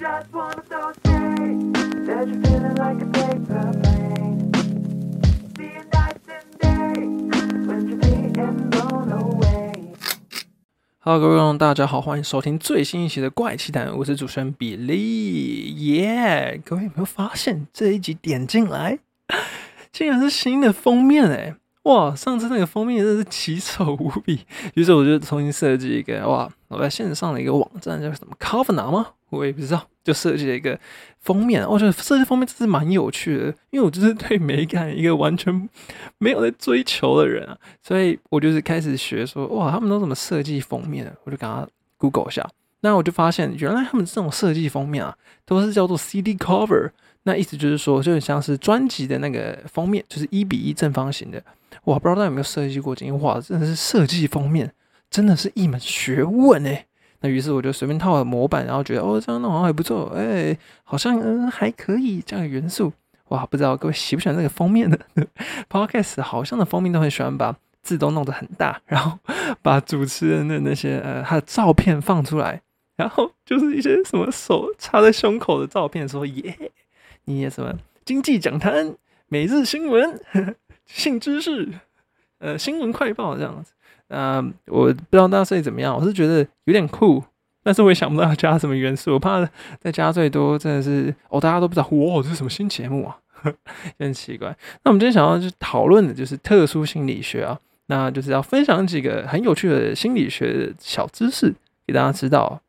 just wanna so say there's been a like a paper Hey，各位观众，大家好，欢迎收听最新一期的《怪奇谈》，我是主持人比利，耶！各位有没有发现这一集点进来，竟然是新的封面哎！哇，上次那个封面真是奇丑无比，于是我就重新设计一个哇，我在线上的一个网站叫什么 Cover 吗？我也不知道，就设计了一个封面。我觉得设计封面真是蛮有趣的，因为我就是对美感一个完全没有在追求的人啊，所以我就是开始学说哇，他们都怎么设计封面？我就给他 Google 一下，那我就发现原来他们这种设计封面啊，都是叫做 CD cover。那意思就是说，就很像是专辑的那个封面，就是一比一正方形的。我不知道大家有没有设计过这些画，真的是设计封面真的是一门学问哎。那于是我就随便套了模板，然后觉得哦这样弄好像还不错，哎，好像嗯还可以这样的元素。哇，不知道各位喜不喜欢这个封面的 Podcast？好像的封面都很喜欢把字都弄得很大，然后 把主持人的那些呃他的照片放出来，然后就是一些什么手插在胸口的照片，说耶。你也什么经济讲坛、每日新闻、性知识、呃新闻快报这样子，呃，我不知道大家设计怎么样，我是觉得有点酷，但是我也想不到要加什么元素，我怕再加最多真的是哦，大家都不知道哇，这是什么新节目啊，有点奇怪。那我们今天想要去讨论的就是特殊心理学啊，那就是要分享几个很有趣的心理学的小知识给大家知道。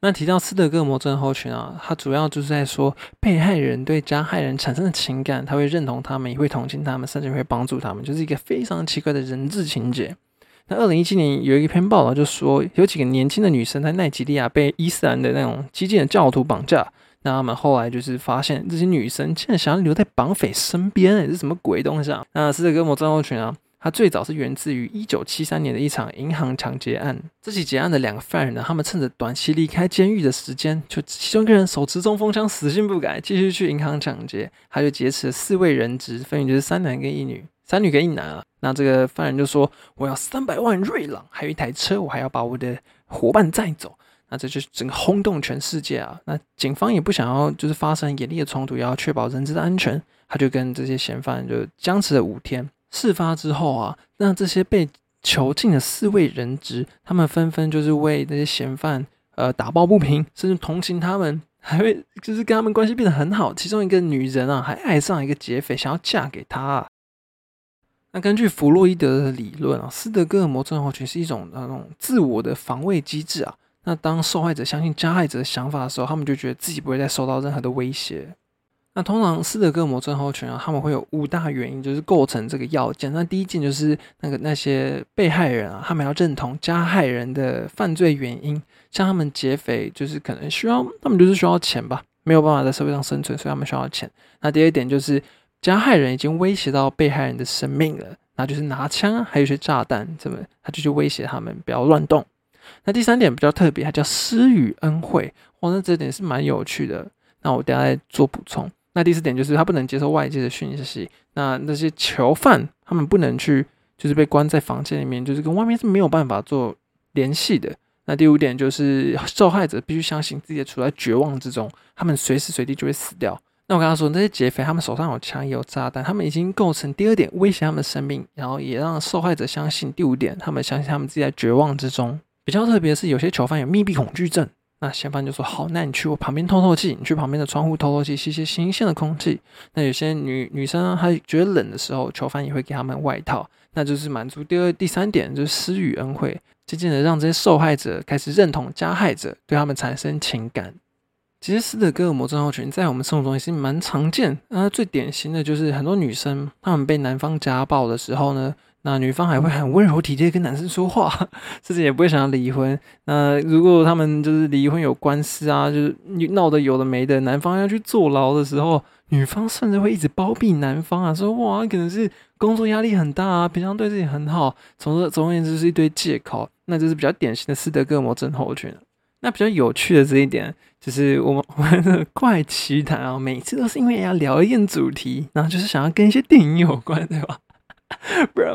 那提到斯德哥尔摩症候群啊，它主要就是在说被害人对加害人产生的情感，他会认同他们，也会同情他们，甚至会帮助他们，就是一个非常奇怪的人质情节。那二零一七年有一篇报道就说，有几个年轻的女生在奈及利亚被伊斯兰的那种激进的教徒绑架，那他们后来就是发现这些女生竟然想要留在绑匪身边，哎，是什么鬼东西啊？那斯德哥尔摩症候群啊。它最早是源自于一九七三年的一场银行抢劫案。这起劫案的两个犯人呢，他们趁着短期离开监狱的时间，就其中一个人手持冲锋枪，死性不改，继续去银行抢劫。他就劫持了四位人质，分别就是三男跟一女，三女跟一男啊。那这个犯人就说：“我要三百万瑞郎，还有一台车，我还要把我的伙伴载走。”那这就整个轰动全世界啊！那警方也不想要就是发生严厉的冲突，要确保人质的安全，他就跟这些嫌犯就僵持了五天。事发之后啊，那这些被囚禁的四位人质，他们纷纷就是为那些嫌犯呃打抱不平，甚至同情他们，还会就是跟他们关系变得很好。其中一个女人啊，还爱上一个劫匪，想要嫁给他。那根据弗洛伊德的理论啊，斯德哥尔摩症候群是一种那种自我的防卫机制啊。那当受害者相信加害者的想法的时候，他们就觉得自己不会再受到任何的威胁。那通常斯德哥尔摩症候群啊，他们会有五大原因，就是构成这个要件。那第一件就是那个那些被害人啊，他们要认同加害人的犯罪原因，像他们劫匪就是可能需要，他们就是需要钱吧，没有办法在社会上生存，所以他们需要钱。那第二点就是加害人已经威胁到被害人的生命了，那就是拿枪，还有一些炸弹，怎么他就去威胁他们不要乱动。那第三点比较特别，它叫施予恩惠，哇，那这点是蛮有趣的。那我等下再做补充。那第四点就是他不能接受外界的讯息。那那些囚犯他们不能去，就是被关在房间里面，就是跟外面是没有办法做联系的。那第五点就是受害者必须相信自己处在绝望之中，他们随时随地就会死掉。那我刚刚说那些劫匪，他们手上有枪也有炸弹，他们已经构成第二点威胁他们的生命，然后也让受害者相信第五点，他们相信他们自己在绝望之中。比较特别是，有些囚犯有密闭恐惧症。那嫌犯就说：“好，那你去我旁边透透气，你去旁边的窗户透透气，吸吸新鲜的空气。”那有些女女生，她觉得冷的时候，囚犯也会给他们外套，那就是满足第二、第三点，就是施予恩惠，渐渐的让这些受害者开始认同加害者，对他们产生情感。其实斯德哥尔摩症候群在我们生活中也是蛮常见，那最典型的就是很多女生她们被男方家暴的时候呢。那女方还会很温柔体贴跟男生说话，甚至也不会想要离婚。那如果他们就是离婚有官司啊，就是闹得有的没的，男方要去坐牢的时候，女方甚至会一直包庇男方啊，说哇，可能是工作压力很大啊，平常对自己很好，总之总而言之是一堆借口。那就是比较典型的斯德哥尔摩症候群。那比较有趣的这一点，就是我们我们的怪奇谈啊，每次都是因为要聊一件主题，然后就是想要跟一些电影有关，对吧？不然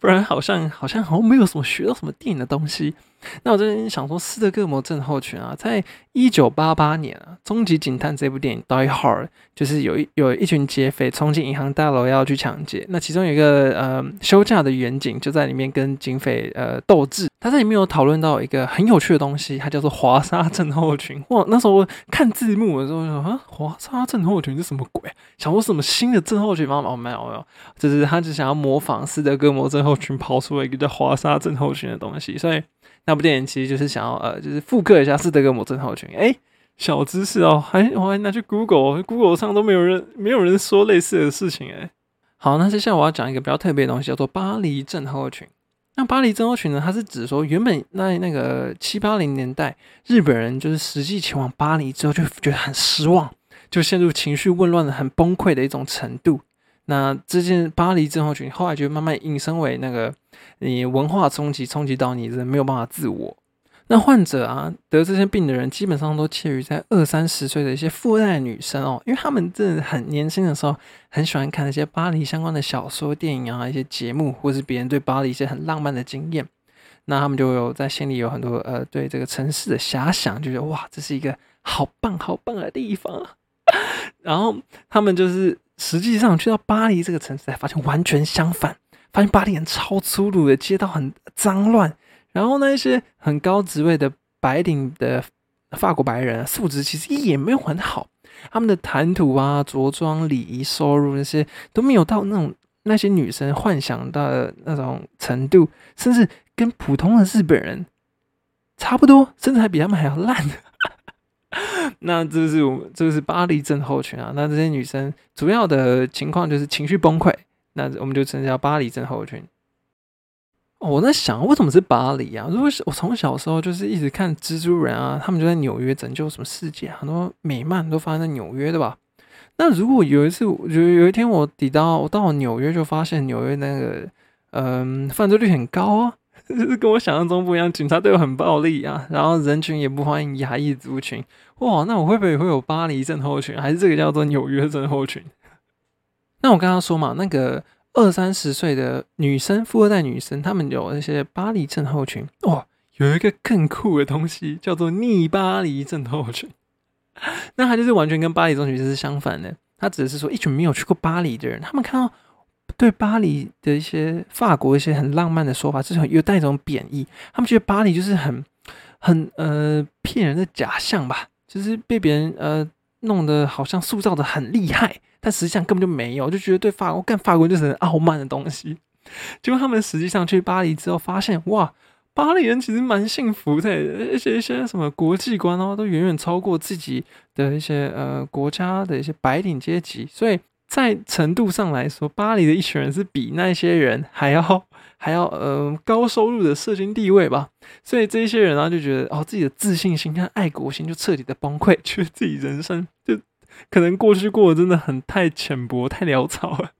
不然好像好像好像没有什么学到什么电影的东西。那我这边想说，斯德哥尔摩症候群啊，在一九八八年啊，《终极警探》这部电影《Die Hard》就是有一有一群劫匪冲进银行大楼要去抢劫，那其中有一个呃休假的远警就在里面跟警匪呃斗智。他在里面有讨论到一个很有趣的东西，它叫做华沙症候群。哇，那时候看字幕的时候说啊，华沙症候群是什么鬼？想说什么新的症候群吗？哦，没有没有，就是他只想要模仿斯德哥摩症候群，跑出了一个叫华沙症候群的东西，所以。那部电影其实就是想要呃，就是复刻一下斯德哥摩症候群。哎，小知识哦，还我还拿去 Google，Google 上都没有人没有人说类似的事情哎。好，那接下来我要讲一个比较特别的东西，叫做巴黎症候群。那巴黎症候群呢，它是指说原本在那个七八零年代，日本人就是实际前往巴黎之后，就觉得很失望，就陷入情绪混乱的很崩溃的一种程度。那这件巴黎症候群后来就慢慢引申为那个你文化冲击，冲击到你人没有办法自我。那患者啊得这些病的人基本上都介于在二三十岁的一些富二代女生哦，因为他们真的很年轻的时候很喜欢看那些巴黎相关的小说、电影啊，一些节目，或是别人对巴黎一些很浪漫的经验，那他们就有在心里有很多呃对这个城市的遐想，就觉得哇，这是一个好棒好棒的地方。然后他们就是实际上去到巴黎这个城市，才发现完全相反，发现巴黎人超粗鲁的，街道很脏乱。然后那一些很高职位的白领的法国白人素质其实也没有很好，他们的谈吐啊、着装、礼仪、收入那些都没有到那种那些女生幻想的那种程度，甚至跟普通的日本人差不多，甚至还比他们还要烂。那这是我们这是巴黎症候群啊。那这些女生主要的情况就是情绪崩溃，那我们就称叫巴黎症候群。我在想，为什么是巴黎啊？如果是我从小时候就是一直看蜘蛛人啊，他们就在纽约拯救什么世界，很多美漫都发生在纽约对吧？那如果有一次，我觉得有一天我抵到我到纽约，就发现纽约那个嗯犯罪率很高啊。就是跟我想象中不一样，警察对我很暴力啊，然后人群也不欢迎亚裔族群。哇，那我会不会会有巴黎症候群，还是这个叫做纽约症候群？那我刚刚说嘛，那个二三十岁的女生，富二代女生，她们有那些巴黎症候群。哇，有一个更酷的东西叫做逆巴黎症候群。那它就是完全跟巴黎症候群是相反的。它只是说一群没有去过巴黎的人，他们看到。对巴黎的一些法国一些很浪漫的说法，是很有带一种贬义。他们觉得巴黎就是很很呃骗人的假象吧，就是被别人呃弄得好像塑造的很厉害，但实际上根本就没有，就觉得对法国干法国就是傲慢的东西。结果他们实际上去巴黎之后，发现哇，巴黎人其实蛮幸福的，而且一些什么国际观哦，都远远超过自己的一些呃国家的一些白领阶级，所以。在程度上来说，巴黎的一群人是比那些人还要还要呃高收入的社经地位吧，所以这些人呢就觉得哦自己的自信心跟爱国心就彻底的崩溃，觉得自己人生就可能过去过得真的很太浅薄太潦草了。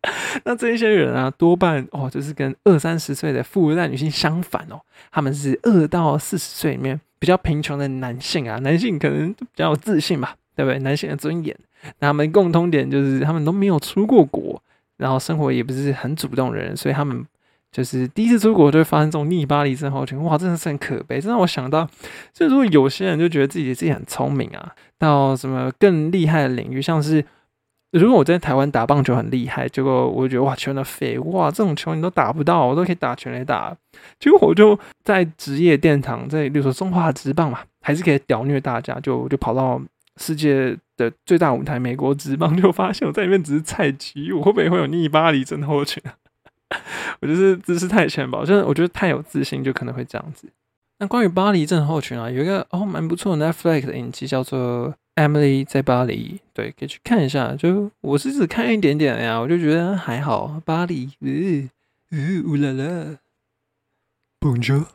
那这一些人啊，多半哦就是跟二三十岁的富二代女性相反哦，他们是二到四十岁里面比较贫穷的男性啊，男性可能比较有自信吧，对不对？男性的尊严。那他们共通点就是他们都没有出过国，然后生活也不是很主动的人，所以他们就是第一次出国就会发生这种逆巴黎症候群。哇，真的是很可悲。这让我想到，就如果有些人就觉得自己自己很聪明啊，到什么更厉害的领域，像是如果我在台湾打棒球很厉害，结果我觉得哇，全都废哇，这种球你都打不到，我都可以打全垒打。结果我就在职业殿堂，在比如说中华职棒嘛，还是可以屌虐大家，就就跑到世界。的最大舞台，美国职棒就发现我在里面只是菜鸡，我会不会会有逆巴黎症候群？我就是姿势太浅薄，就是我觉得太有自信就可能会这样子。那关于巴黎症候群啊，有一个哦蛮不错的 Netflix 的影集叫做《Emily 在巴黎》，对，可以去看一下。就我是只看一点点呀，我就觉得还好。巴黎，呃呃，乌啦啦，Bonjour。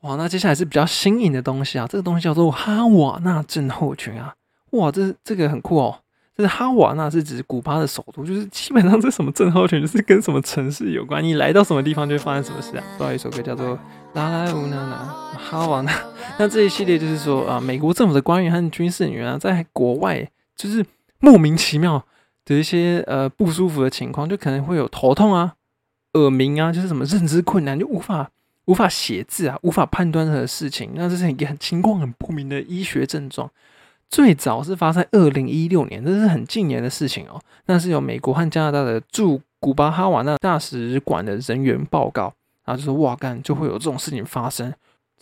哇，那接下来是比较新颖的东西啊，这个东西叫做哈瓦那症候群啊。哇，这这个很酷哦！这是哈瓦那，是指古巴的首都，就是基本上这什么症候群，就是跟什么城市有关。你来到什么地方，就会发生什么事啊？不好一首歌叫做《拉拉乌娜娜哈瓦那》。那这一系列就是说啊，美国政府的官员和军事人员啊，在国外就是莫名其妙的一些呃不舒服的情况，就可能会有头痛啊、耳鸣啊，就是什么认知困难，就无法无法写字啊，无法判断任何事情，那这是一个很情况很不明的医学症状。最早是发生在二零一六年，这是很近年的事情哦。那是由美国和加拿大的驻古巴哈瓦那大使馆的人员报告，然后就说哇干就会有这种事情发生，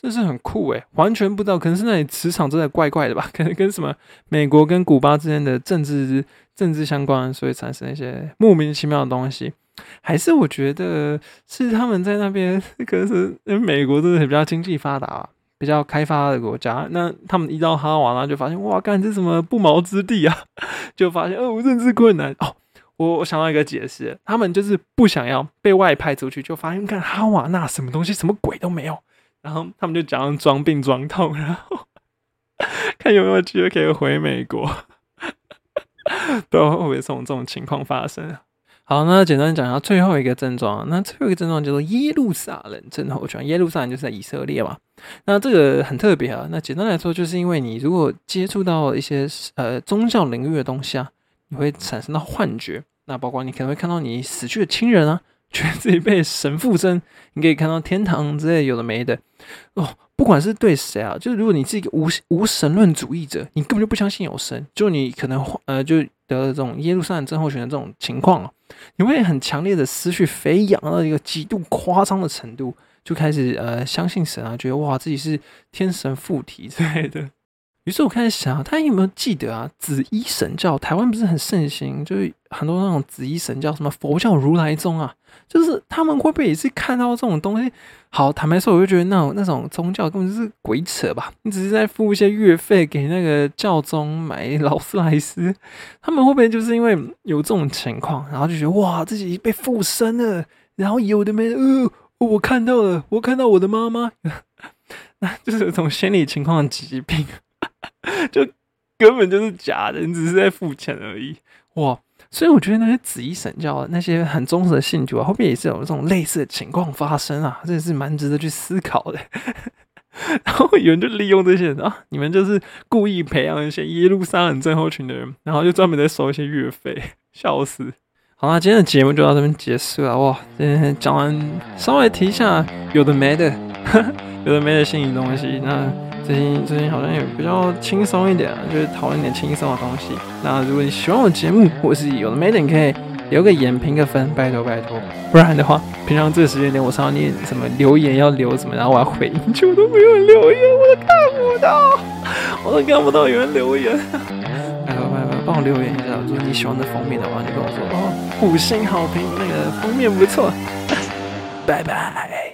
这是很酷诶，完全不知道，可能是那里磁场真的怪怪的吧？可能跟什么美国跟古巴之间的政治政治相关，所以产生一些莫名其妙的东西。还是我觉得是他们在那边，可能是因为美国真的比较经济发达、比较开发的国家。那他们一到哈瓦那就发现，哇，干这什么不毛之地啊？就发现哦，认知困难哦。我我想到一个解释，他们就是不想要被外派出去，就发现看哈瓦那什么东西，什么鬼都没有。然后他们就讲装病装痛，然后 看有没有机会可以回美国，都会不会这种这种情况发生？好，那简单讲一下最后一个症状。那最后一个症状叫做耶路撒冷症候群。耶路撒冷就是在以色列嘛。那这个很特别啊。那简单来说，就是因为你如果接触到一些呃宗教领域的东西啊，你会产生到幻觉。那包括你可能会看到你死去的亲人啊，觉得自己被神附身，你可以看到天堂之类有的没的哦。不管是对谁啊，就是如果你是一个无无神论主义者，你根本就不相信有神，就你可能呃就得了这种耶路撒冷症候群的这种情况啊。你会很强烈的思绪飞扬到一个极度夸张的程度，就开始呃相信神啊，觉得哇自己是天神附体之类的。于是我开始想，他有没有记得啊？紫衣神教台湾不是很盛行，就是很多那种紫衣神教，什么佛教、如来宗啊，就是他们会不会也是看到这种东西？好，坦白说，我就觉得那种那种宗教根本就是鬼扯吧！你只是在付一些月费给那个教宗买劳斯莱斯，他们会不会就是因为有这种情况，然后就觉得哇自己被附身了，然后有的没的，呃，我看到了，我看到我的妈妈，那就是这种心理情况疾病。就根本就是假的，你只是在付钱而已哇！所以我觉得那些紫衣神教那些很忠实的信徒啊，后面也是有这种类似的情况发生啊，这也是蛮值得去思考的。然后有人就利用这些人啊，你们就是故意培养一些耶路撒冷症候群的人，然后就专门在收一些月费，笑死！好啦，今天的节目就到这边结束了哇！今天讲完，稍微提一下有的没的，有的没的心理东西，那。最近最近好像也比较轻松一点，就是讨论点轻松的东西。那如果你喜欢我节目，或是有的没点，可以留个言、评个分，拜托拜托。不然的话，平常这个时间点我上你什么留言要留什么，然后我要回应，就都没有留言，我都看不到，我都看不到有人留言。拜托拜托，帮我留言一下，如果你喜欢的封面的话，你跟我说哦，五星好评，那个封面不错。拜拜。